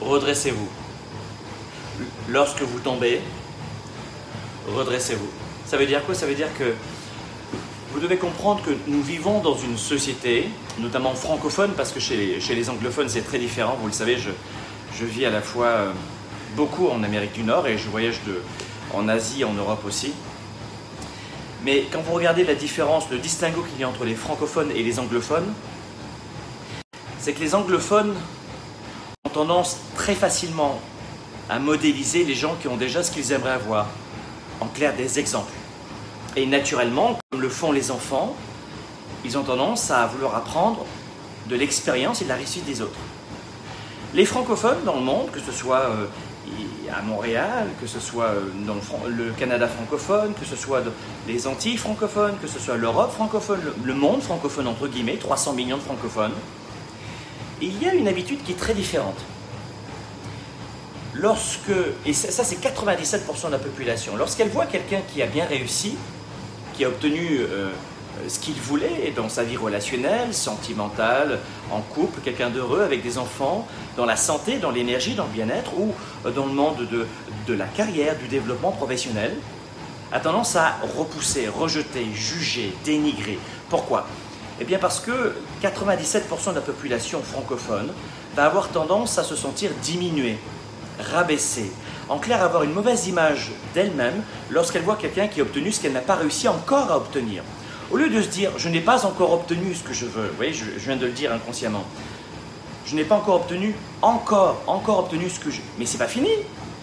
redressez-vous. Lorsque vous tombez, redressez-vous. Ça veut dire quoi? Ça veut dire que vous devez comprendre que nous vivons dans une société, notamment francophone, parce que chez les, anglophones c'est très différent. Vous le savez, je, vis à la fois euh, beaucoup en Amérique du Nord et je voyage de, en Asie, en Europe aussi. Mais quand vous regardez la différence, le distinguo qu'il y a entre les francophones et les anglophones, c'est que les anglophones tendance très facilement à modéliser les gens qui ont déjà ce qu'ils aimeraient avoir. En clair, des exemples. Et naturellement, comme le font les enfants, ils ont tendance à vouloir apprendre de l'expérience et de la réussite des autres. Les francophones dans le monde, que ce soit euh, à Montréal, que ce soit euh, dans le, Canada francophone, que ce soit les Antilles francophones, que ce soit l'Europe francophone, le, monde francophone entre guillemets, 300 millions de francophones, il y a une habitude qui est très différente. Lorsque, et ça, c'est 97% de la population, lorsqu'elle voit quelqu'un qui a bien réussi, qui a obtenu euh, ce qu'il voulait dans sa vie relationnelle, sentimentale, en couple, quelqu'un d'heureux avec des enfants, dans la santé, dans l'énergie, dans le bien-être ou euh, dans le monde de, de la carrière, du développement professionnel, a tendance à repousser, rejeter, juger, dénigrer. Pourquoi? Eh bien parce que 97% de la population francophone va avoir tendance à se sentir diminuée, rabaissée, en clair avoir une mauvaise image d'elle-même lorsqu'elle voit quelqu'un qui a obtenu ce qu'elle n'a pas réussi encore à obtenir. Au lieu de se dire, je n'ai pas encore obtenu ce que je veux, vous voyez, je, viens de le dire inconsciemment, je n'ai pas encore obtenu, encore, encore obtenu ce que je... Mais c'est pas fini,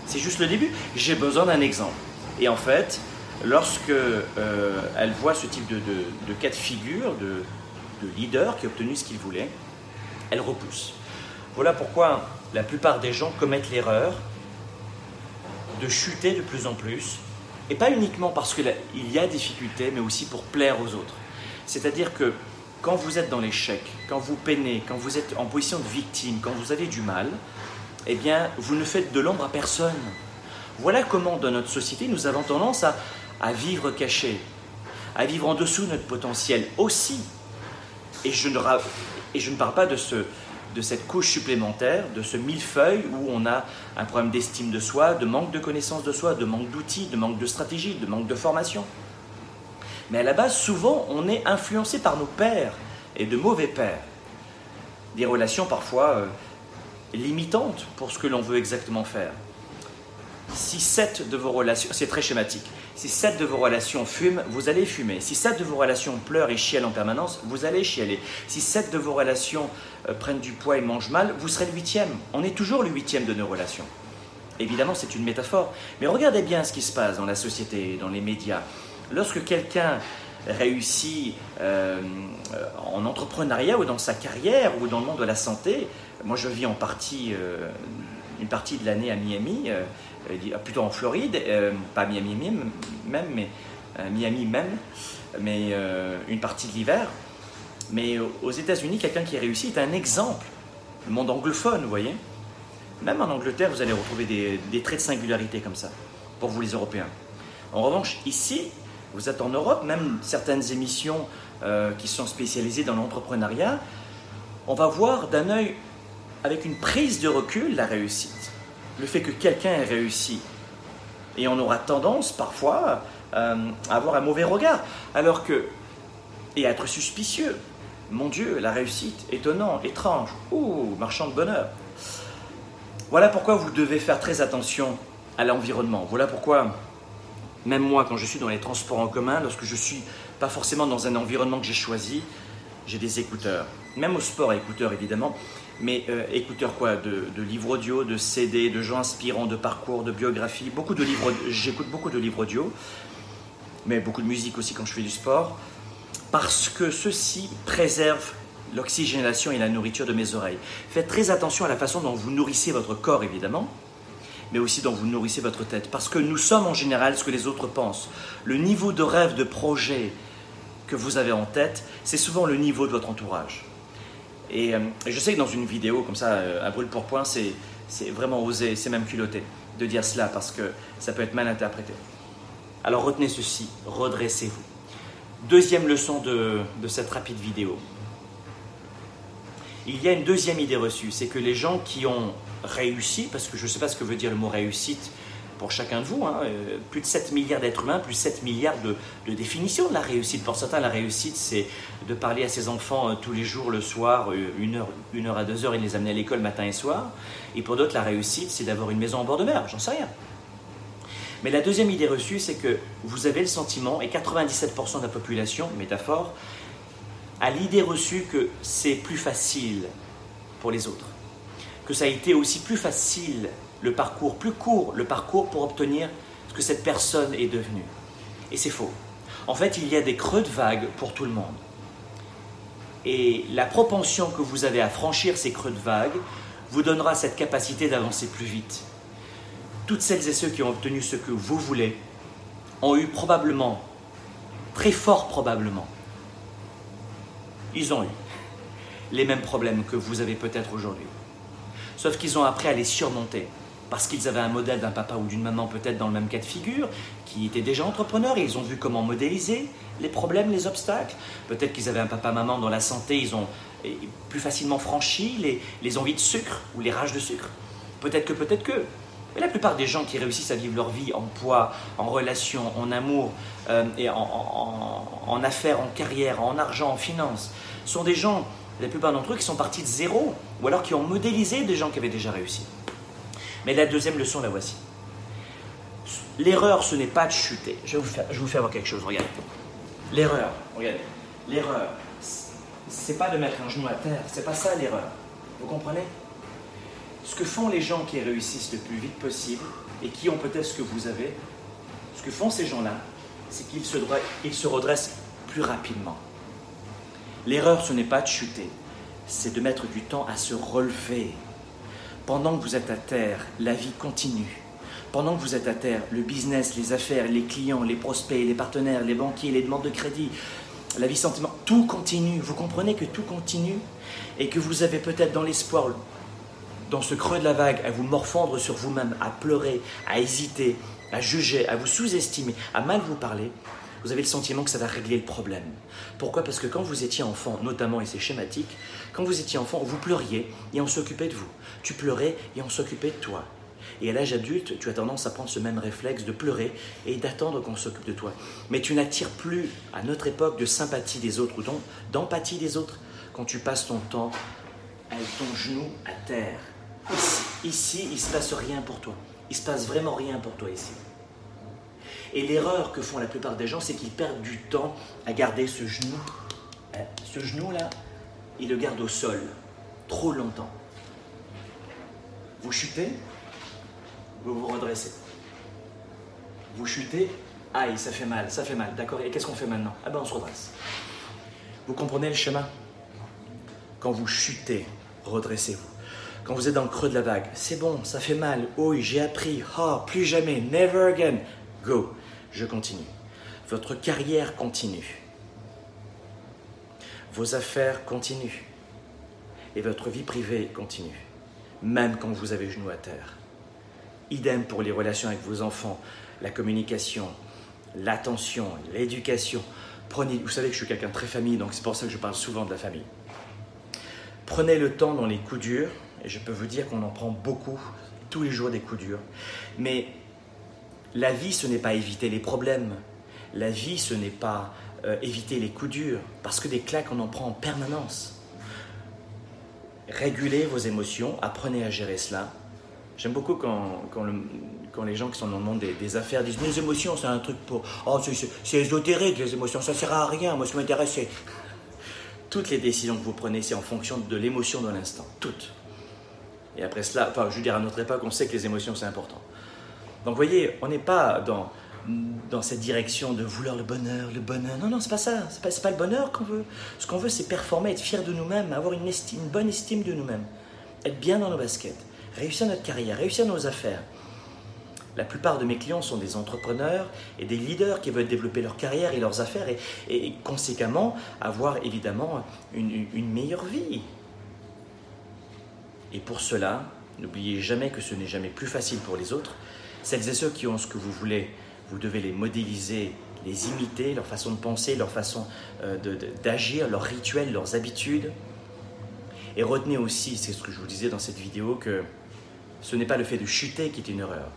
c'est juste le début. J'ai besoin d'un exemple. Et en fait, lorsque euh, elle voit ce type de, cas de figure, de, de leader qui a obtenu ce qu'il voulait, elle repousse. Voilà pourquoi la plupart des gens commettent l'erreur de chuter de plus en plus et pas uniquement parce qu'il y a des difficultés, mais aussi pour plaire aux autres. C'est-à-dire que quand vous êtes dans l'échec, quand vous peinez, quand vous êtes en position de victime, quand vous avez du mal, eh bien, vous ne faites de l'ombre à personne. Voilà comment, dans notre société, nous avons tendance à, à vivre caché, à vivre en dessous de notre potentiel aussi. Et je ne, parle pas de cette couche supplémentaire, de ce millefeuille où on a un problème d'estime de soi, de manque de connaissance de soi, de manque d'outils, de manque de stratégie, de manque de formation. Mais à la base, souvent, on est influencé par nos pères et de mauvais pères. Des relations parfois euh, limitantes pour ce que l'on veut exactement faire. Si sept de vos relations, c'est très schématique, si sept de vos relations fument, vous allez fumer. Si sept de vos relations pleurent et chialent en permanence, vous allez chialer. Si sept de vos relations euh, prennent du poids et mangent mal, vous serez le huitième. On est toujours le huitième de nos relations. Évidemment, c'est une métaphore. Mais regardez bien ce qui se passe dans la société, dans les médias. Lorsque quelqu'un réussit euh, en entrepreneuriat ou dans sa carrière ou dans le monde de la santé, moi je vis en partie, euh, une partie de l'année à Miami, plutôt en Floride, euh, pas Miami même, mais euh, Miami même, mais une partie de l'hiver. Mais aux États-Unis, quelqu'un qui a réussi est un exemple. Le monde anglophone, vous voyez. Même en Angleterre, vous allez retrouver des, traits de singularité comme ça, pour vous les Européens. En revanche, ici, vous êtes en Europe, même certaines émissions qui sont spécialisées dans l'entrepreneuriat, on va voir d'un œil avec une prise de recul la réussite le fait que quelqu'un ait réussi. Et on aura tendance parfois euh, à avoir un mauvais regard, alors que, et à être suspicieux. Mon Dieu, la réussite, étonnant, étrange, ouh, marchand de bonheur. Voilà pourquoi vous devez faire très attention à l'environnement. Voilà pourquoi, même moi, quand je suis dans les transports en commun, lorsque je suis pas forcément dans un environnement que j'ai choisi, j'ai des écouteurs. Même au sport, écouteurs évidemment mais euh, écouteurs quoi de, livres audio, de CD, de gens inspirants, de parcours, de biographies, beaucoup de livres, j'écoute beaucoup de livres audio, mais beaucoup de musique aussi quand je fais du sport, parce que ceci préserve l'oxygénation et la nourriture de mes oreilles. Faites très attention à la façon dont vous nourrissez votre corps évidemment, mais aussi dont vous nourrissez votre tête, parce que nous sommes en général ce que les autres pensent. Le niveau de rêve, de projet que vous avez en tête, c'est souvent le niveau de votre entourage. Euh, et, je sais que dans une vidéo comme ça, euh, à brûle pour point, c'est, vraiment osé, c'est même culotté de dire cela parce que ça peut être mal interprété. Alors retenez ceci, redressez-vous. Deuxième leçon de, de cette rapide vidéo. Il y a une deuxième idée reçue, c'est que les gens qui ont réussi, parce que je ne sais pas ce que veut dire le mot réussite pour chacun de vous, hein, euh, plus de 7 milliards d'êtres humains, plus 7 milliards de, définitions de la réussite. Pour certains, la réussite, c'est de parler à ses enfants euh, tous les jours, le soir, euh, une heure, une heure à deux heures, et les amener à l'école matin et soir. Et pour d'autres, la réussite, c'est d'avoir une maison en bord de mer, j'en sais rien. Mais la deuxième idée reçue, c'est que vous avez le sentiment, et 97% de la population, métaphore, a l'idée reçue que c'est plus facile pour les autres, que ça a été aussi plus facile, le parcours, plus court, le parcours pour obtenir ce que cette personne est devenue. Et c'est faux. En fait, il y a des creux de vague pour tout le monde. Et la propension que vous avez à franchir ces creux de vague vous donnera cette capacité d'avancer plus vite. Toutes celles et ceux qui ont obtenu ce que vous voulez ont eu probablement, très fort probablement, ils ont eu les mêmes problèmes que vous avez peut-être aujourd'hui. Sauf qu'ils ont appris à les surmonter. Parce qu'ils avaient un modèle d'un papa ou d'une maman peut-être dans le même cas de figure, qui était déjà entrepreneur et ils ont vu comment modéliser les problèmes, les obstacles. Peut-être qu'ils avaient un papa-maman dans la santé, ils ont plus facilement franchi les, les envies de sucre ou les rages de sucre. Peut-être que, peut-être que. Mais la plupart des gens qui réussissent à vivre leur vie en poids, en relation, en amour, euh, et en, affaires, en carrière, en argent, en finance, sont des gens, la plupart d'entre eux, qui sont partis de zéro, ou alors qui ont modélisé des gens qui avaient déjà réussi. Mais la deuxième leçon, la voici. L'erreur, ce n'est pas de chuter. Je vais vous faire, voir quelque chose, regardez. L'erreur, regardez. L'erreur, c'est pas de mettre un genou à terre, c'est pas ça l'erreur. Vous comprenez? Ce que font les gens qui réussissent le plus vite possible et qui ont peut-être ce que vous avez, ce que font ces gens-là, c'est qu'ils se redressent plus rapidement. L'erreur, ce n'est pas de chuter, c'est de mettre du temps à se relever. Pendant que vous êtes à terre, la vie continue. Pendant que vous êtes à terre, le business, les affaires, les clients, les prospects, les partenaires, les banquiers, les demandes de crédit, la vie sentiment, tout continue. Vous comprenez que tout continue et que vous avez peut-être dans l'espoir, dans ce creux de la vague, à vous morfondre sur vous-même, à pleurer, à hésiter, à juger, à vous sous-estimer, à mal vous parler, vous avez le sentiment que ça va régler le problème. Pourquoi? Parce que quand vous étiez enfant, notamment, et c'est schématique, quand vous étiez enfant, vous pleuriez et on s'occupait de vous. Tu pleurais et on s'occupait de toi. Et à l'âge adulte, tu as tendance à prendre ce même réflexe de pleurer et d'attendre qu'on s'occupe de toi. Mais tu n'attires plus, à notre époque, de sympathie des autres ou d'empathie des autres quand tu passes ton temps avec ton genou à terre. Ici, il ne se passe rien pour toi. Il se passe vraiment rien pour toi ici. Et l'erreur que font la plupart des gens, c'est qu'ils perdent du temps à garder ce genou. Hein, ce genou-là, ils le gardent au sol trop longtemps. Vous chutez, vous vous redressez. Vous chutez, aïe, ça fait mal, ça fait mal, d'accord? Et qu'est-ce qu'on fait maintenant? Ah ben on se redresse. Vous comprenez le schéma? Quand vous chutez, redressez-vous. Quand vous êtes dans le creux de la vague, c'est bon, ça fait mal, oui, j'ai appris, oh, plus jamais, never again. Go, je continue. Votre carrière continue. Vos affaires continuent. Et votre vie privée continue. Même quand vous avez genou à terre. Idem pour les relations avec vos enfants, la communication, l'attention, l'éducation. Prenez, vous savez que je suis quelqu'un très famille, donc c'est pour ça que je parle souvent de la famille. Prenez le temps dans les coups durs et je peux vous dire qu'on en prend beaucoup, tous les jours des coups durs. Mais la vie, ce n'est pas éviter les problèmes. La vie, ce n'est pas euh, éviter les coups durs, parce que des claques, on en prend en permanence. Régulez vos émotions, apprenez à gérer cela. J'aime beaucoup quand, quand, les gens qui sont dans le monde des, affaires disent Les émotions, c'est un truc pour. Oh, c'est ésotérique, les émotions, ça sert à rien. Moi, ce qui m'intéresse, c'est. Toutes les décisions que vous prenez, c'est en fonction de l'émotion de l'instant. Toutes. Et après cela, enfin, je veux dire, à notre époque, on sait que les émotions, c'est important. Donc, vous voyez, on n'est pas dans, cette direction de vouloir le bonheur, le bonheur. Non, non, c'est pas ça. C'est pas, pas le bonheur qu'on veut. Ce qu'on veut, c'est performer, être fier de nous-mêmes, avoir une, bonne estime de nous-mêmes, être bien dans nos baskets, réussir notre carrière, réussir nos affaires. La plupart de mes clients sont des entrepreneurs et des leaders qui veulent développer leur carrière et leurs affaires et, conséquemment avoir évidemment une meilleure vie, et pour cela, n'oubliez jamais que ce n'est jamais plus facile pour les autres. Celles et ceux qui ont ce que vous voulez, vous devez les modéliser, les imiter, leur façon de penser, leur façon euh, d'agir, leurs rituels, leurs habitudes. Et retenez aussi, c'est ce que je vous disais dans cette vidéo, que ce n'est pas le fait de chuter qui est une erreur.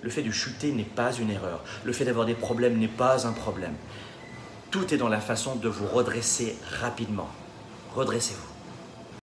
Le fait de chuter n'est pas une erreur. Le fait d'avoir des problèmes n'est pas un problème. Tout est dans la façon de vous redresser rapidement. Redressez-vous.